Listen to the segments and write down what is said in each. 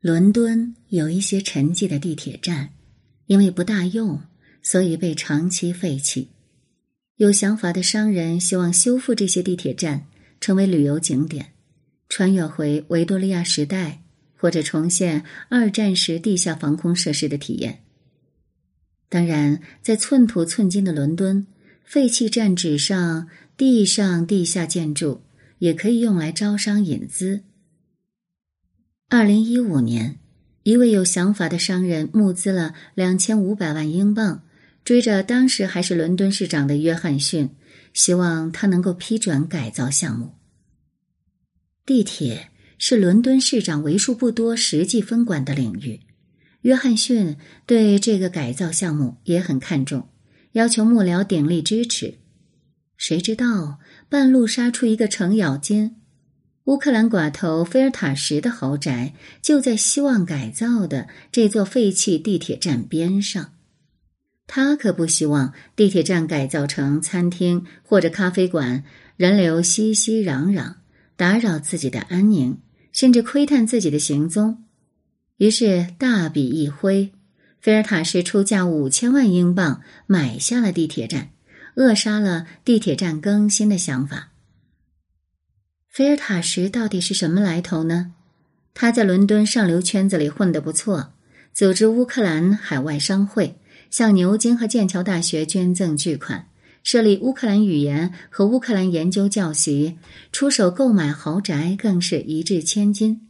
伦敦有一些沉寂的地铁站，因为不大用，所以被长期废弃。有想法的商人希望修复这些地铁站，成为旅游景点，穿越回维多利亚时代，或者重现二战时地下防空设施的体验。当然，在寸土寸金的伦敦，废弃站址上地上地下建筑也可以用来招商引资。二零一五年，一位有想法的商人募资了两千五百万英镑，追着当时还是伦敦市长的约翰逊，希望他能够批准改造项目。地铁是伦敦市长为数不多实际分管的领域，约翰逊对这个改造项目也很看重，要求幕僚鼎力支持。谁知道半路杀出一个程咬金。乌克兰寡头菲尔塔什的豪宅就在希望改造的这座废弃地铁站边上，他可不希望地铁站改造成餐厅或者咖啡馆，人流熙熙攘攘，打扰自己的安宁，甚至窥探自己的行踪。于是大笔一挥，菲尔塔什出价五千万英镑买下了地铁站，扼杀了地铁站更新的想法。菲尔塔什到底是什么来头呢？他在伦敦上流圈子里混得不错，组织乌克兰海外商会，向牛津和剑桥大学捐赠巨款，设立乌克兰语言和乌克兰研究教习，出手购买豪宅更是一掷千金。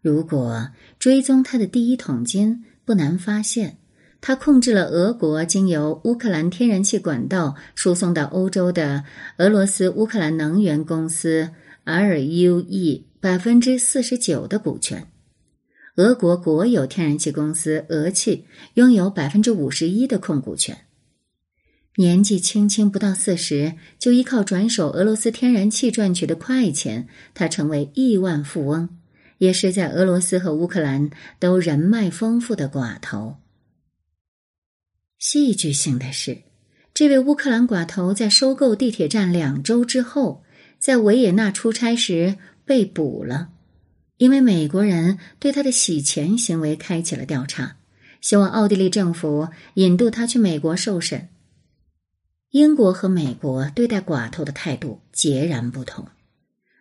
如果追踪他的第一桶金，不难发现，他控制了俄国经由乌克兰天然气管道输送到欧洲的俄罗斯乌克兰能源公司。RUE 百分之四十九的股权，俄国国有天然气公司俄气拥有百分之五十一的控股权。年纪轻轻不到四十，就依靠转手俄罗斯天然气赚取的快钱，他成为亿万富翁，也是在俄罗斯和乌克兰都人脉丰富的寡头。戏剧性的是，这位乌克兰寡头在收购地铁站两周之后。在维也纳出差时被捕了，因为美国人对他的洗钱行为开启了调查，希望奥地利政府引渡他去美国受审。英国和美国对待寡头的态度截然不同。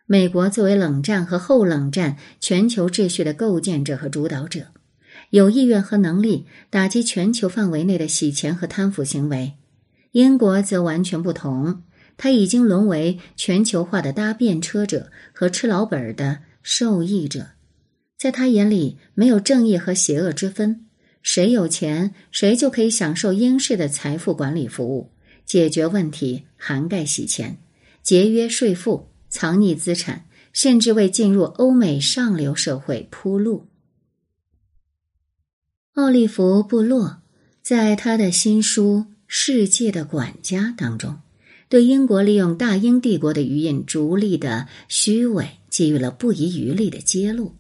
美国作为冷战和后冷战全球秩序的构建者和主导者，有意愿和能力打击全球范围内的洗钱和贪腐行为；英国则完全不同。他已经沦为全球化的搭便车者和吃老本的受益者，在他眼里没有正义和邪恶之分，谁有钱谁就可以享受英式的财富管理服务，解决问题涵盖洗钱、节约税负、藏匿资产，甚至为进入欧美上流社会铺路。奥利弗·布洛在他的新书《世界的管家》当中。对英国利用大英帝国的余荫逐利的虚伪给予了不遗余力的揭露。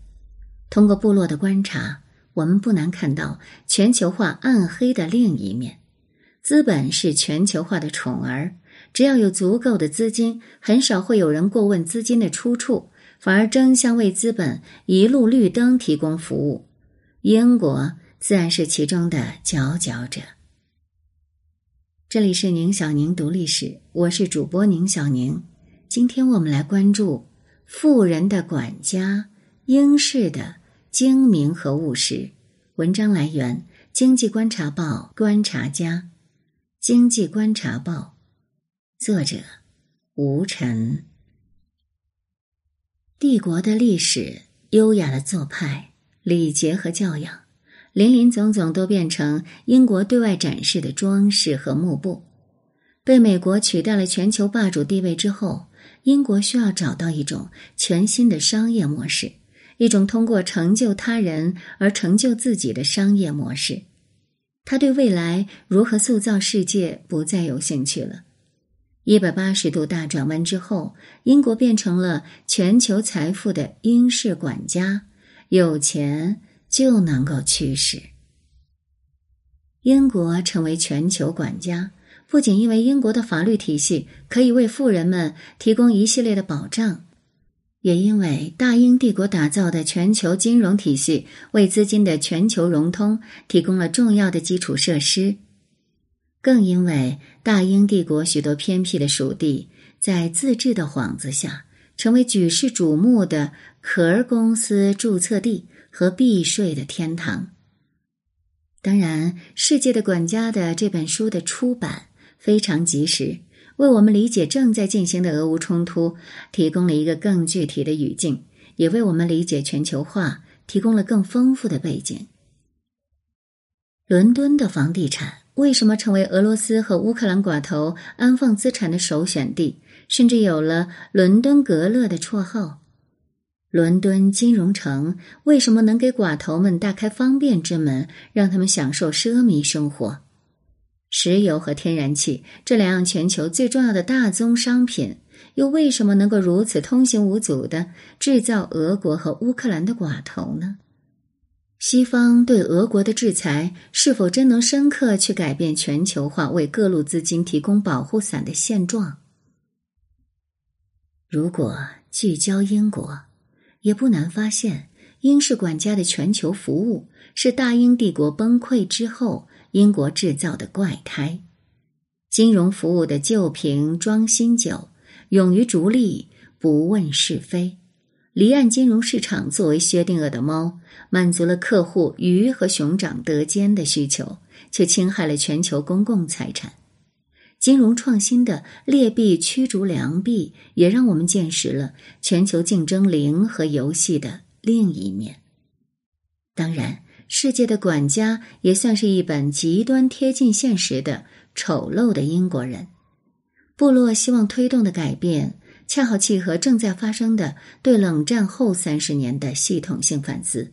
通过部落的观察，我们不难看到全球化暗黑的另一面。资本是全球化的宠儿，只要有足够的资金，很少会有人过问资金的出处，反而争相为资本一路绿灯提供服务。英国自然是其中的佼佼者。这里是宁小宁读历史，我是主播宁小宁。今天我们来关注富人的管家英式的精明和务实。文章来源《经济观察报》观察家，《经济观察报》作者吴晨。帝国的历史，优雅的做派、礼节和教养。林林总总都变成英国对外展示的装饰和幕布，被美国取代了全球霸主地位之后，英国需要找到一种全新的商业模式，一种通过成就他人而成就自己的商业模式。他对未来如何塑造世界不再有兴趣了。一百八十度大转弯之后，英国变成了全球财富的英式管家，有钱。就能够驱使英国成为全球管家，不仅因为英国的法律体系可以为富人们提供一系列的保障，也因为大英帝国打造的全球金融体系为资金的全球融通提供了重要的基础设施，更因为大英帝国许多偏僻的属地在自治的幌子下，成为举世瞩目的壳公司注册地和避税的天堂。当然，《世界的管家》的这本书的出版非常及时。为我们理解正在进行的俄乌冲突提供了一个更具体的语境，也为我们理解全球化提供了更丰富的背景。伦敦的房地产为什么成为俄罗斯和乌克兰寡头安放资产的首选地，甚至有了“伦敦格勒”的绰号？伦敦金融城为什么能给寡头们大开方便之门，让他们享受奢靡生活？石油和天然气这两样全球最重要的大宗商品，又为什么能够如此通行无阻的制造俄国和乌克兰的寡头呢？西方对俄国的制裁是否真能深刻去改变全球化为各路资金提供保护伞的现状？如果聚焦英国，也不难发现，英式管家的全球服务是大英帝国崩溃之后。英国制造的怪胎，金融服务的旧瓶装新酒，勇于逐利，不问是非。离岸金融市场作为薛定谔的猫，满足了客户鱼和熊掌得兼的需求，却侵害了全球公共财产。金融创新的劣币驱逐良币，也让我们见识了全球竞争零和游戏的另一面。当然。世界的管家也算是一本极端贴近现实的丑陋的英国人。部落希望推动的改变，恰好契合正在发生的对冷战后三十年的系统性反思。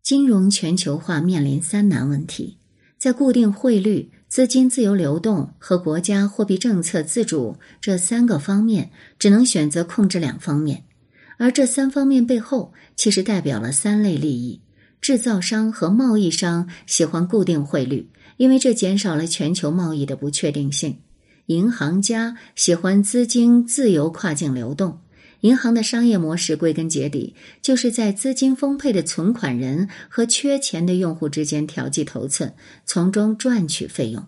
金融全球化面临三难问题，在固定汇率、资金自由流动和国家货币政策自主这三个方面，只能选择控制两方面。而这三方面背后，其实代表了三类利益：制造商和贸易商喜欢固定汇率，因为这减少了全球贸易的不确定性；银行家喜欢资金自由跨境流动。银行的商业模式归根结底就是在资金丰沛的存款人和缺钱的用户之间调剂头寸，从中赚取费用。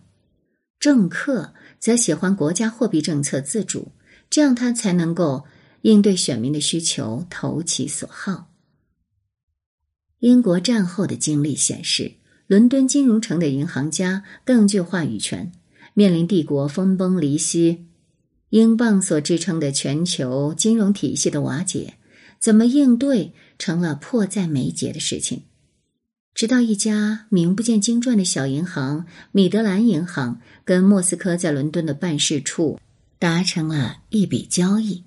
政客则喜欢国家货币政策自主，这样他才能够。应对选民的需求，投其所好。英国战后的经历显示，伦敦金融城的银行家更具话语权。面临帝国分崩离析，英镑所支撑的全球金融体系的瓦解，怎么应对成了迫在眉睫的事情。直到一家名不见经传的小银行——米德兰银行，跟莫斯科在伦敦的办事处达成了一笔交易。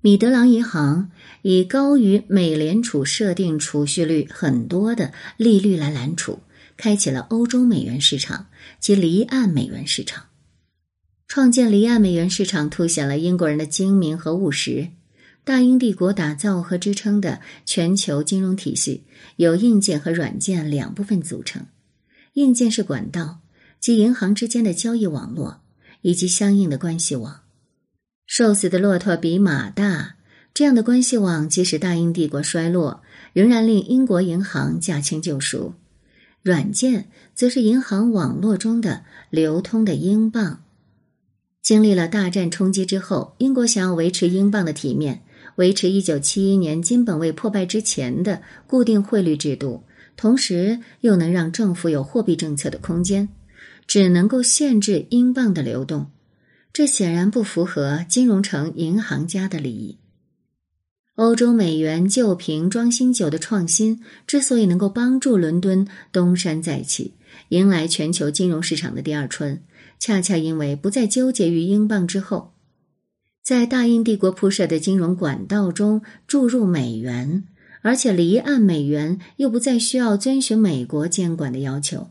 米德兰银行以高于美联储设定储蓄率很多的利率来揽储，开启了欧洲美元市场及离岸美元市场。创建离岸美元市场，凸显了英国人的精明和务实。大英帝国打造和支撑的全球金融体系，由硬件和软件两部分组成。硬件是管道，即银行之间的交易网络以及相应的关系网。瘦死的骆驼比马大，这样的关系网，即使大英帝国衰落，仍然令英国银行驾轻就熟。软件则是银行网络中的流通的英镑。经历了大战冲击之后，英国想要维持英镑的体面，维持一九七一年金本位破败之前的固定汇率制度，同时又能让政府有货币政策的空间，只能够限制英镑的流动。这显然不符合金融城银行家的利益。欧洲美元旧瓶装新酒的创新之所以能够帮助伦敦东山再起，迎来全球金融市场的第二春，恰恰因为不再纠结于英镑之后，在大英帝国铺设的金融管道中注入美元，而且离岸美元又不再需要遵循美国监管的要求。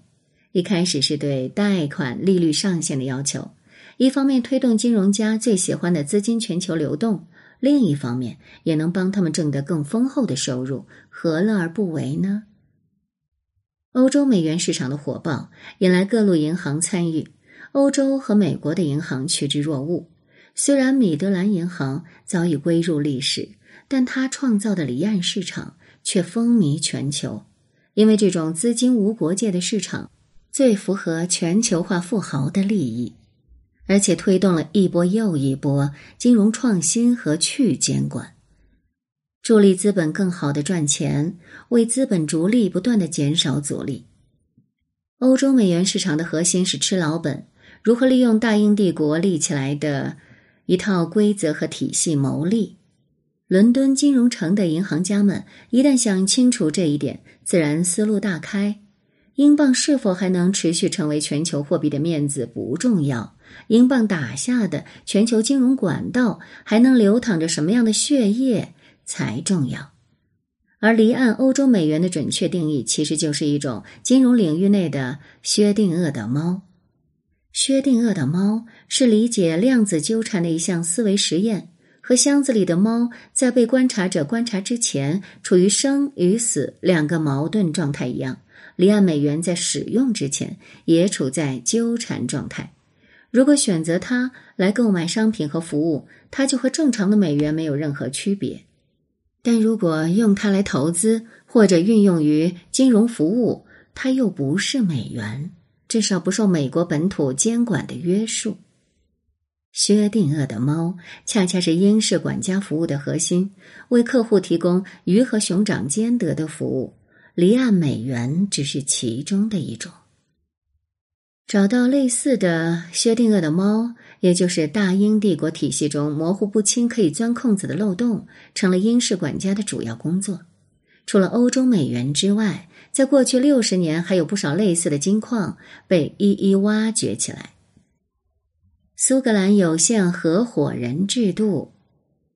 一开始是对贷款利率上限的要求。一方面推动金融家最喜欢的资金全球流动，另一方面也能帮他们挣得更丰厚的收入，何乐而不为呢？欧洲美元市场的火爆引来各路银行参与，欧洲和美国的银行趋之若鹜。虽然米德兰银行早已归入历史，但它创造的离岸市场却风靡全球，因为这种资金无国界的市场最符合全球化富豪的利益，而且推动了一波又一波金融创新和去监管。助力资本更好的赚钱，为资本逐利不断的减少阻力。欧洲美元市场的核心是吃老本，如何利用大英帝国立起来的一套规则和体系牟利。伦敦金融城的银行家们一旦想清楚这一点，自然思路大开。英镑是否还能持续成为全球货币的面子不重要，英镑打下的全球金融管道还能流淌着什么样的血液？才重要，而离岸欧洲美元的准确定义，其实就是一种金融领域内的薛定谔的猫。薛定谔的猫是理解量子纠缠的一项思维实验，和箱子里的猫在被观察者观察之前处于生与死两个矛盾状态一样。离岸美元在使用之前也处在纠缠状态。如果选择它来购买商品和服务，它就和正常的美元没有任何区别。但如果用它来投资或者运用于金融服务，它又不是美元，至少不受美国本土监管的约束。薛定谔的猫恰恰是英式管家服务的核心，为客户提供鱼和熊掌兼得的服务。离岸美元只是其中的一种。找到类似的薛定谔的猫，也就是大英帝国体系中模糊不清、可以钻空子的漏洞，成了英式管家的主要工作。除了欧洲美元之外，在过去六十年，还有不少类似的金矿被一一挖掘起来。苏格兰有限合伙人制度，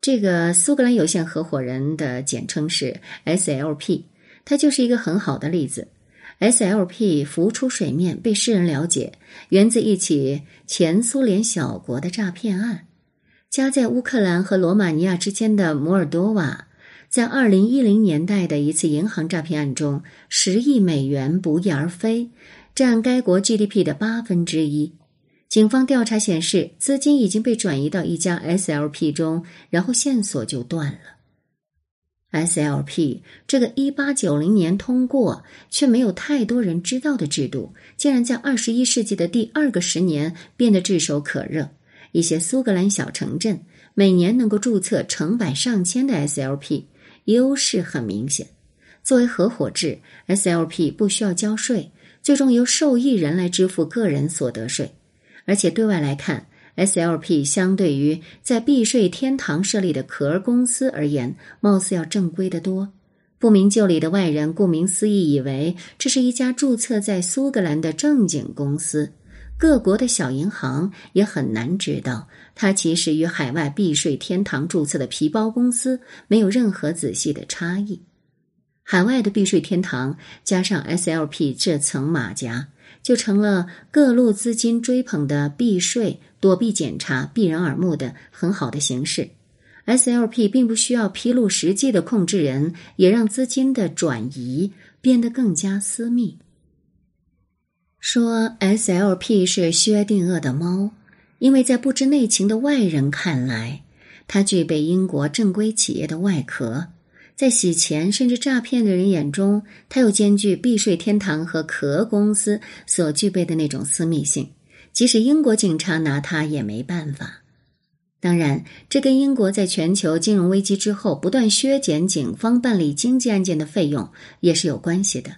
这个苏格兰有限合伙人的简称是 SLP，它就是一个很好的例子。SLP 浮出水面，被世人了解，源自一起前苏联小国的诈骗案。夹在乌克兰和罗马尼亚之间的摩尔多瓦，在二零一零年代的一次银行诈骗案中，十亿美元不翼而飞，占该国 GDP 的八分之一。警方调查显示，资金已经被转移到一家 SLP 中，然后线索就断了。SLP 这个一八九零年通过却没有太多人知道的制度，竟然在二十一世纪的第二个十年变得炙手可热。一些苏格兰小城镇每年能够注册成百上千的 SLP，优势很明显。作为合伙制，SLP 不需要交税，最终由受益人来支付个人所得税，而且对外来看。SLP 相对于在避税天堂设立的壳公司而言，貌似要正规得多。不明就里的外人，顾名思义，以为这是一家注册在苏格兰的正经公司。各国的小银行也很难知道，它其实与海外避税天堂注册的皮包公司没有任何仔细的差异。海外的避税天堂加上 SLP 这层马甲。就成了各路资金追捧的避税、躲避检查、避人耳目的很好的形式。SLP 并不需要披露实际的控制人，也让资金的转移变得更加私密。说 SLP 是薛定谔的猫，因为在不知内情的外人看来，它具备英国正规企业的外壳。在洗钱甚至诈骗的人眼中，它又兼具避税天堂和壳公司所具备的那种私密性，即使英国警察拿它也没办法。当然，这跟英国在全球金融危机之后不断削减警方办理经济案件的费用也是有关系的。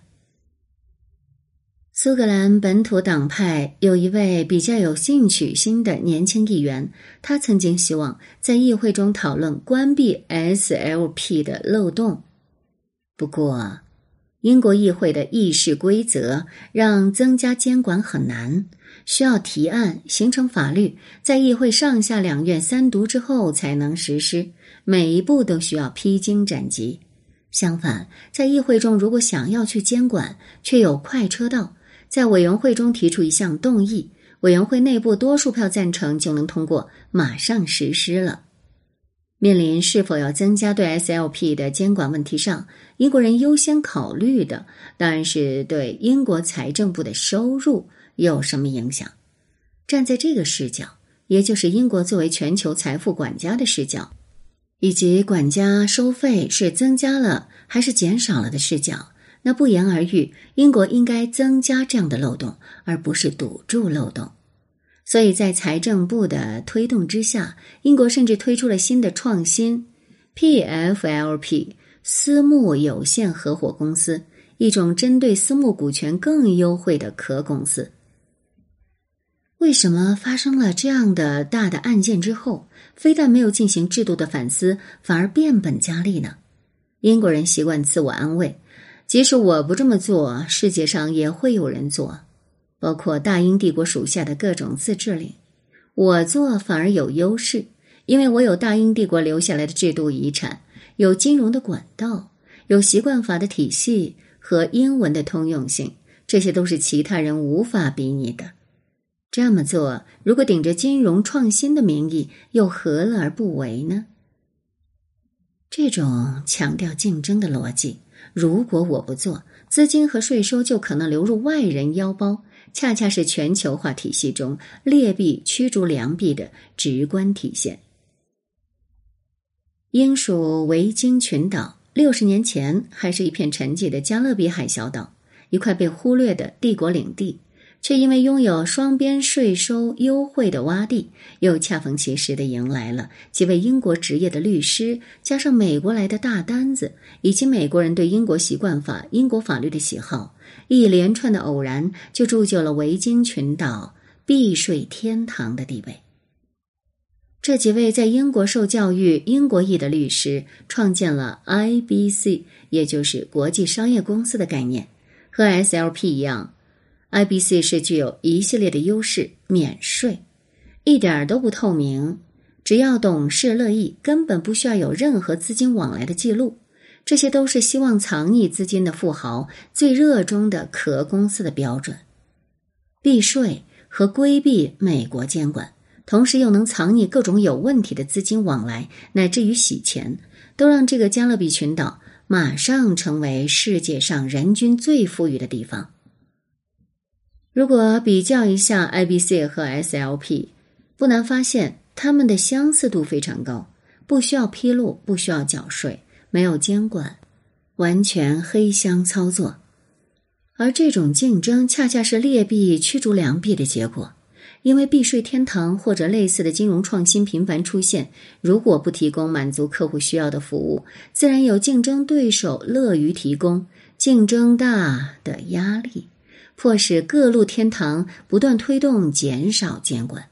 苏格兰本土党派有一位比较有进取心的年轻议员，他曾经希望在议会中讨论关闭 SLP 的漏洞。不过，英国议会的议事规则让增加监管很难，需要提案形成法律，在议会上下两院三读之后才能实施，每一步都需要披荆斩棘。相反，在议会中如果想要去监管，却有快车道。在委员会中提出一项动议，委员会内部多数票赞成就能通过，马上实施了。面临是否要增加对 SLP 的监管问题上，英国人优先考虑的当然是对英国财政部的收入有什么影响。站在这个视角，也就是英国作为全球财富管家的视角，以及管家收费是增加了还是减少了的视角，那不言而喻，英国应该增加这样的漏洞，而不是堵住漏洞。所以在财政部的推动之下，英国甚至推出了新的创新 PFLP 私募有限合伙公司，一种针对私募股权更优惠的壳公司。为什么发生了这样的大的案件之后，非但没有进行制度的反思，反而变本加厉呢？英国人习惯自我安慰，即使我不这么做，世界上也会有人做，包括大英帝国属下的各种自治领。我做反而有优势，因为我有大英帝国留下来的制度遗产，有金融的管道，有习惯法的体系和英文的通用性，这些都是其他人无法比拟的。这么做，如果顶着金融创新的名义，又何乐而不为呢？这种强调竞争的逻辑，如果我不做，资金和税收就可能流入外人腰包，恰恰是全球化体系中劣币驱逐良币的直观体现。英属维京群岛，六十年前还是一片沉寂的加勒比海小岛，一块被忽略的帝国领地。却因为拥有双边税收优惠的洼地，又恰逢其时的迎来了几位英国职业的律师，加上美国来的大单子，以及美国人对英国习惯法、英国法律的喜好，一连串的偶然，就铸就了维京群岛避税天堂的地位。这几位在英国受教育、英国裔的律师，创建了 IBC，也就是国际商业公司的概念，和 SLP 一样。IBC 是具有一系列的优势，免税，一点都不透明，只要董事乐意，根本不需要有任何资金往来的记录。这些都是希望藏匿资金的富豪最热衷的壳公司的标准。避税和规避美国监管，同时又能藏匿各种有问题的资金往来，乃至于洗钱，都让这个加勒比群岛马上成为世界上人均最富裕的地方。如果比较一下 IBC 和 SLP，不难发现它们的相似度非常高，不需要披露，不需要缴税，没有监管，完全黑箱操作。而这种竞争恰恰是劣币驱逐良币的结果，因为避税天堂或者类似的金融创新频繁出现，如果不提供满足客户需要的服务，自然有竞争对手乐于提供，竞争大的压力。迫使各路天堂不断推动减少监管，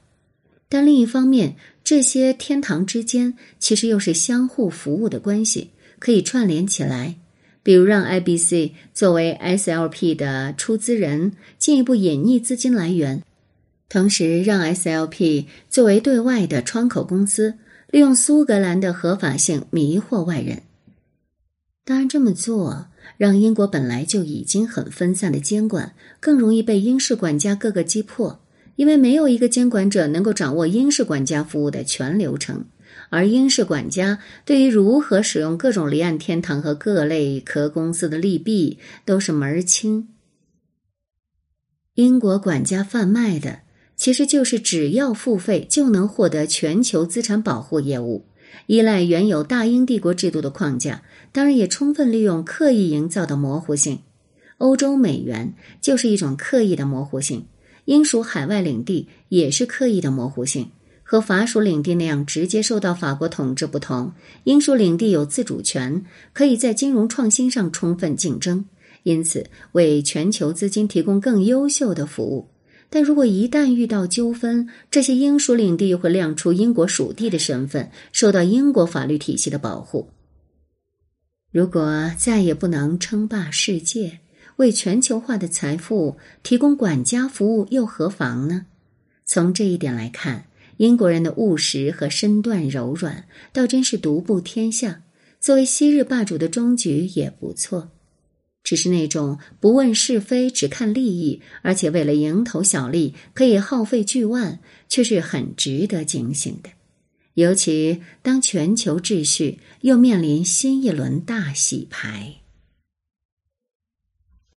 但另一方面，这些天堂之间其实又是相互服务的关系，可以串联起来。比如，让 IBC 作为 SLP 的出资人，进一步隐匿资金来源；同时，让 SLP 作为对外的窗口公司，利用苏格兰的合法性迷惑外人。当然，这么做。让英国本来就已经很分散的监管更容易被英式管家各个击破，因为没有一个监管者能够掌握英式管家服务的全流程，而英式管家对于如何使用各种离岸天堂和各类壳公司的利弊都是门儿清。英国管家贩卖的其实就是只要付费就能获得全球资产保护业务。依赖原有大英帝国制度的框架，当然也充分利用刻意营造的模糊性。欧洲美元就是一种刻意的模糊性，英属海外领地也是刻意的模糊性。和法属领地那样直接受到法国统治不同，英属领地有自主权，可以在金融创新上充分竞争，因此为全球资金提供更优秀的服务。但如果一旦遇到纠纷，这些英属领地会亮出英国属地的身份，受到英国法律体系的保护。如果再也不能称霸世界，为全球化的财富提供管家服务，又何妨呢？从这一点来看，英国人的务实和身段柔软，倒真是独步天下。作为昔日霸主的终局也不错。只是那种不问是非、只看利益，而且为了蝇头小利可以耗费巨万，却是很值得警醒的。尤其当全球秩序又面临新一轮大洗牌。